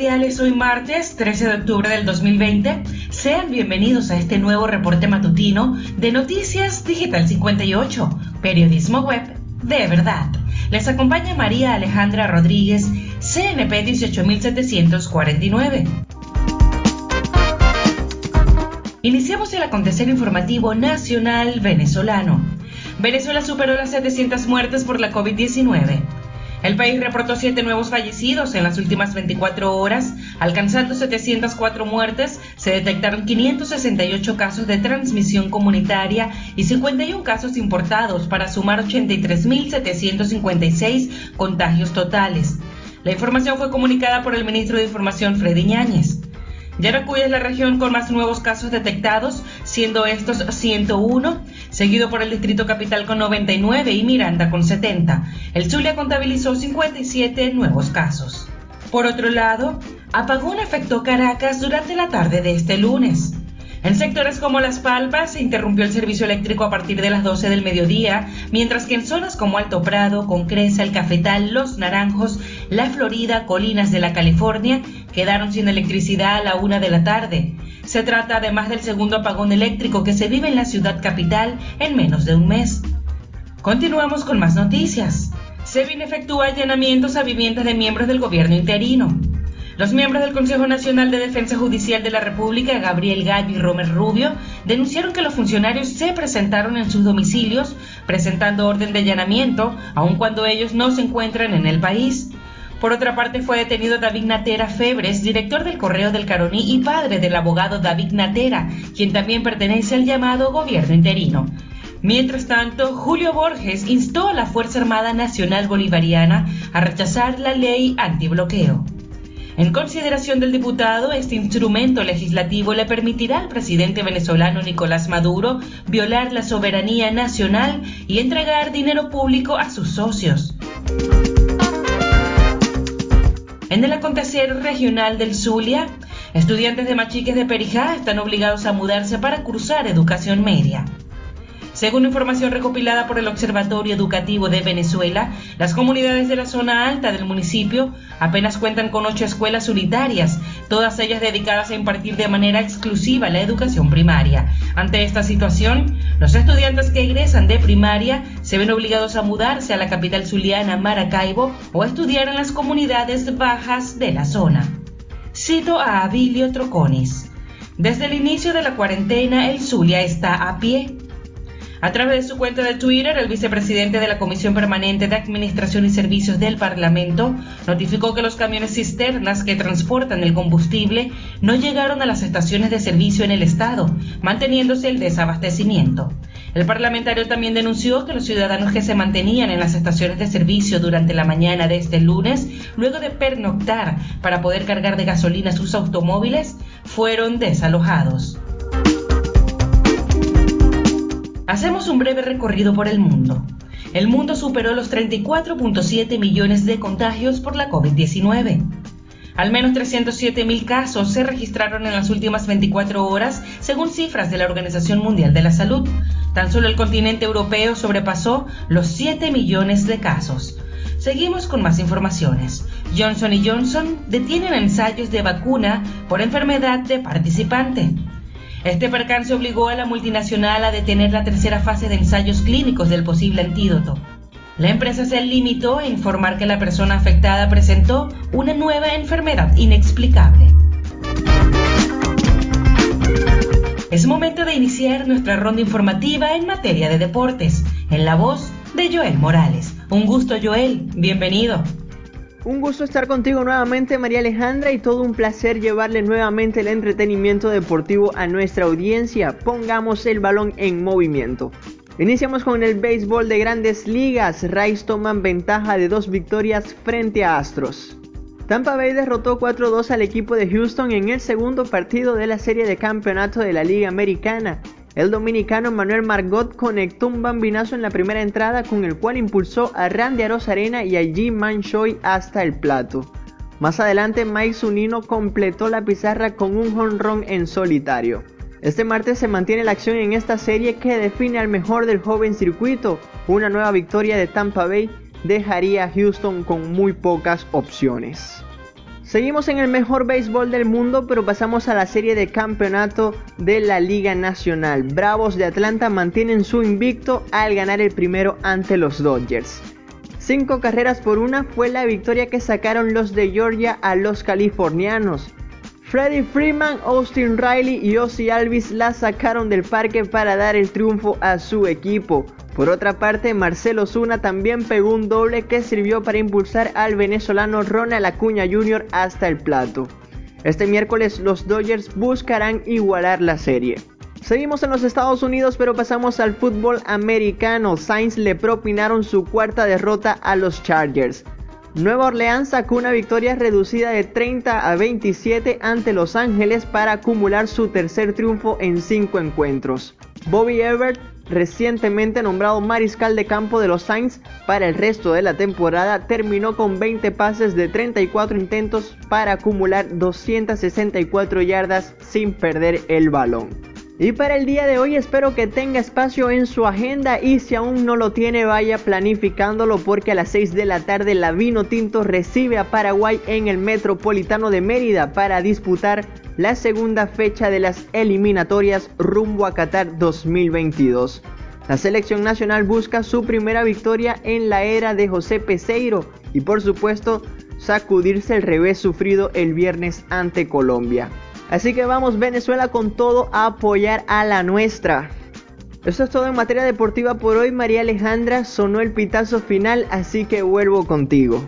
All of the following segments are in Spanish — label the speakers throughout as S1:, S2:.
S1: cordiales, hoy martes 13 de octubre del 2020. Sean bienvenidos a este nuevo reporte matutino de Noticias Digital 58, periodismo web de verdad. Les acompaña María Alejandra Rodríguez, CNP 18749. Iniciamos el acontecer informativo nacional venezolano. Venezuela superó las 700 muertes por la COVID-19. El país reportó siete nuevos fallecidos en las últimas 24 horas, alcanzando 704 muertes, se detectaron 568 casos de transmisión comunitaria y 51 casos importados para sumar 83.756 contagios totales. La información fue comunicada por el ministro de Información Freddy Ñáñez. Yaracuy es la región con más nuevos casos detectados, siendo estos 101, seguido por el Distrito Capital con 99 y Miranda con 70. El Zulia contabilizó 57 nuevos casos. Por otro lado, apagón afectó Caracas durante la tarde de este lunes. En sectores como Las Palmas se interrumpió el servicio eléctrico a partir de las 12 del mediodía, mientras que en zonas como Alto Prado, Concresa, El Cafetal, Los Naranjos, La Florida, Colinas de la California quedaron sin electricidad a la una de la tarde. Se trata además del segundo apagón eléctrico que se vive en la ciudad capital en menos de un mes. Continuamos con más noticias. SEBIN efectúa allanamientos a viviendas de miembros del gobierno interino. Los miembros del Consejo Nacional de Defensa Judicial de la República, Gabriel Gallo y Romer Rubio, denunciaron que los funcionarios se presentaron en sus domicilios presentando orden de allanamiento, aun cuando ellos no se encuentran en el país. Por otra parte, fue detenido David Natera Febres, director del Correo del Caroní y padre del abogado David Natera, quien también pertenece al llamado gobierno interino. Mientras tanto, Julio Borges instó a la Fuerza Armada Nacional Bolivariana a rechazar la ley antibloqueo. En consideración del diputado, este instrumento legislativo le permitirá al presidente venezolano Nicolás Maduro violar la soberanía nacional y entregar dinero público a sus socios. En el acontecer regional del Zulia, estudiantes de Machiques de Perijá están obligados a mudarse para cursar educación media. Según información recopilada por el Observatorio Educativo de Venezuela, las comunidades de la zona alta del municipio apenas cuentan con ocho escuelas unitarias, todas ellas dedicadas a impartir de manera exclusiva la educación primaria. Ante esta situación, los estudiantes que egresan de primaria se ven obligados a mudarse a la capital zuliana Maracaibo o a estudiar en las comunidades bajas de la zona. Cito a Abilio Troconis. Desde el inicio de la cuarentena, el Zulia está a pie. A través de su cuenta de Twitter, el vicepresidente de la Comisión Permanente de Administración y Servicios del Parlamento notificó que los camiones cisternas que transportan el combustible no llegaron a las estaciones de servicio en el estado, manteniéndose el desabastecimiento. El parlamentario también denunció que los ciudadanos que se mantenían en las estaciones de servicio durante la mañana de este lunes, luego de pernoctar para poder cargar de gasolina sus automóviles, fueron desalojados. Hacemos un breve recorrido por el mundo. El mundo superó los 34.7 millones de contagios por la COVID-19. Al menos 307 mil casos se registraron en las últimas 24 horas, según cifras de la Organización Mundial de la Salud. Tan solo el continente europeo sobrepasó los 7 millones de casos. Seguimos con más informaciones. Johnson Johnson detienen ensayos de vacuna por enfermedad de participante. Este percance obligó a la multinacional a detener la tercera fase de ensayos clínicos del posible antídoto. La empresa se limitó a informar que la persona afectada presentó una nueva enfermedad inexplicable. Es momento de iniciar nuestra ronda informativa en materia de deportes, en la voz de Joel Morales. Un gusto Joel, bienvenido.
S2: Un gusto estar contigo nuevamente María Alejandra y todo un placer llevarle nuevamente el entretenimiento deportivo a nuestra audiencia. Pongamos el balón en movimiento. Iniciamos con el béisbol de grandes ligas. Rays toman ventaja de dos victorias frente a Astros. Tampa Bay derrotó 4-2 al equipo de Houston en el segundo partido de la serie de campeonato de la Liga Americana. El dominicano Manuel Margot conectó un bambinazo en la primera entrada con el cual impulsó a Randy Arozarena y a Jim Manchoy hasta el plato. Más adelante Mike Zunino completó la pizarra con un jonrón en solitario. Este martes se mantiene la acción en esta serie que define al mejor del joven circuito. Una nueva victoria de Tampa Bay dejaría a Houston con muy pocas opciones. Seguimos en el mejor béisbol del mundo, pero pasamos a la serie de campeonato de la Liga Nacional. Bravos de Atlanta mantienen su invicto al ganar el primero ante los Dodgers. Cinco carreras por una fue la victoria que sacaron los de Georgia a los californianos. Freddie Freeman, Austin Riley y Ozzy Alvis la sacaron del parque para dar el triunfo a su equipo. Por otra parte, Marcelo Zuna también pegó un doble que sirvió para impulsar al venezolano Ronald Acuña Jr. hasta el plato. Este miércoles los Dodgers buscarán igualar la serie. Seguimos en los Estados Unidos, pero pasamos al fútbol americano. Saints le propinaron su cuarta derrota a los Chargers. Nueva Orleans sacó una victoria reducida de 30 a 27 ante Los Ángeles para acumular su tercer triunfo en cinco encuentros. Bobby Everett recientemente nombrado mariscal de campo de los Saints para el resto de la temporada, terminó con 20 pases de 34 intentos para acumular 264 yardas sin perder el balón. Y para el día de hoy espero que tenga espacio en su agenda y si aún no lo tiene vaya planificándolo porque a las 6 de la tarde la Vino Tinto recibe a Paraguay en el Metropolitano de Mérida para disputar la segunda fecha de las eliminatorias rumbo a Qatar 2022. La selección nacional busca su primera victoria en la era de José Peseiro y por supuesto sacudirse el revés sufrido el viernes ante Colombia. Así que vamos Venezuela con todo a apoyar a la nuestra. Eso es todo en materia deportiva por hoy, María Alejandra. Sonó el pitazo final, así que vuelvo contigo.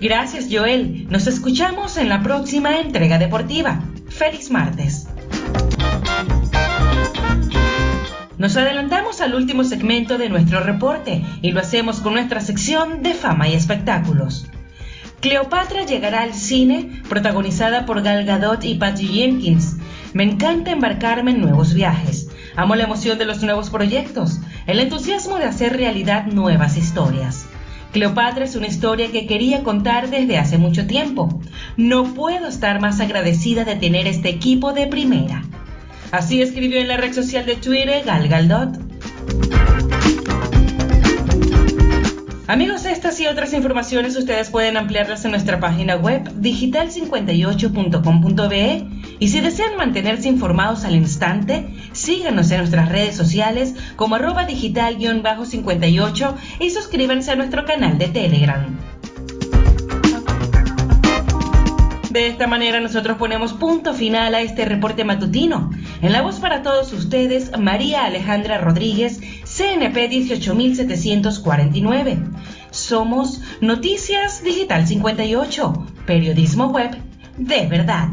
S1: Gracias, Joel. Nos escuchamos en la próxima entrega deportiva. Feliz martes. Nos adelantamos al último segmento de nuestro reporte y lo hacemos con nuestra sección de fama y espectáculos. Cleopatra llegará al cine, protagonizada por Gal Gadot y Patty Jenkins. Me encanta embarcarme en nuevos viajes. Amo la emoción de los nuevos proyectos, el entusiasmo de hacer realidad nuevas historias. Cleopatra es una historia que quería contar desde hace mucho tiempo. No puedo estar más agradecida de tener este equipo de primera. Así escribió en la red social de Twitter Gal Gadot. Amigos, estas y otras informaciones ustedes pueden ampliarlas en nuestra página web digital58.com.be y si desean mantenerse informados al instante, síganos en nuestras redes sociales como arroba digital-58 y suscríbanse a nuestro canal de Telegram. De esta manera nosotros ponemos punto final a este reporte matutino. En la voz para todos ustedes, María Alejandra Rodríguez, CNP 18749. Somos Noticias Digital 58, periodismo web de verdad.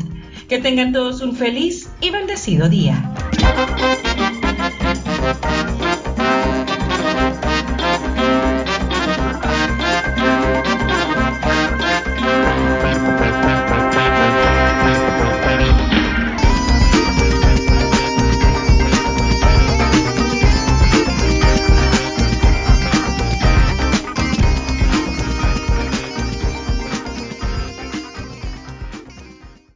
S1: Que tengan todos un feliz y bendecido día.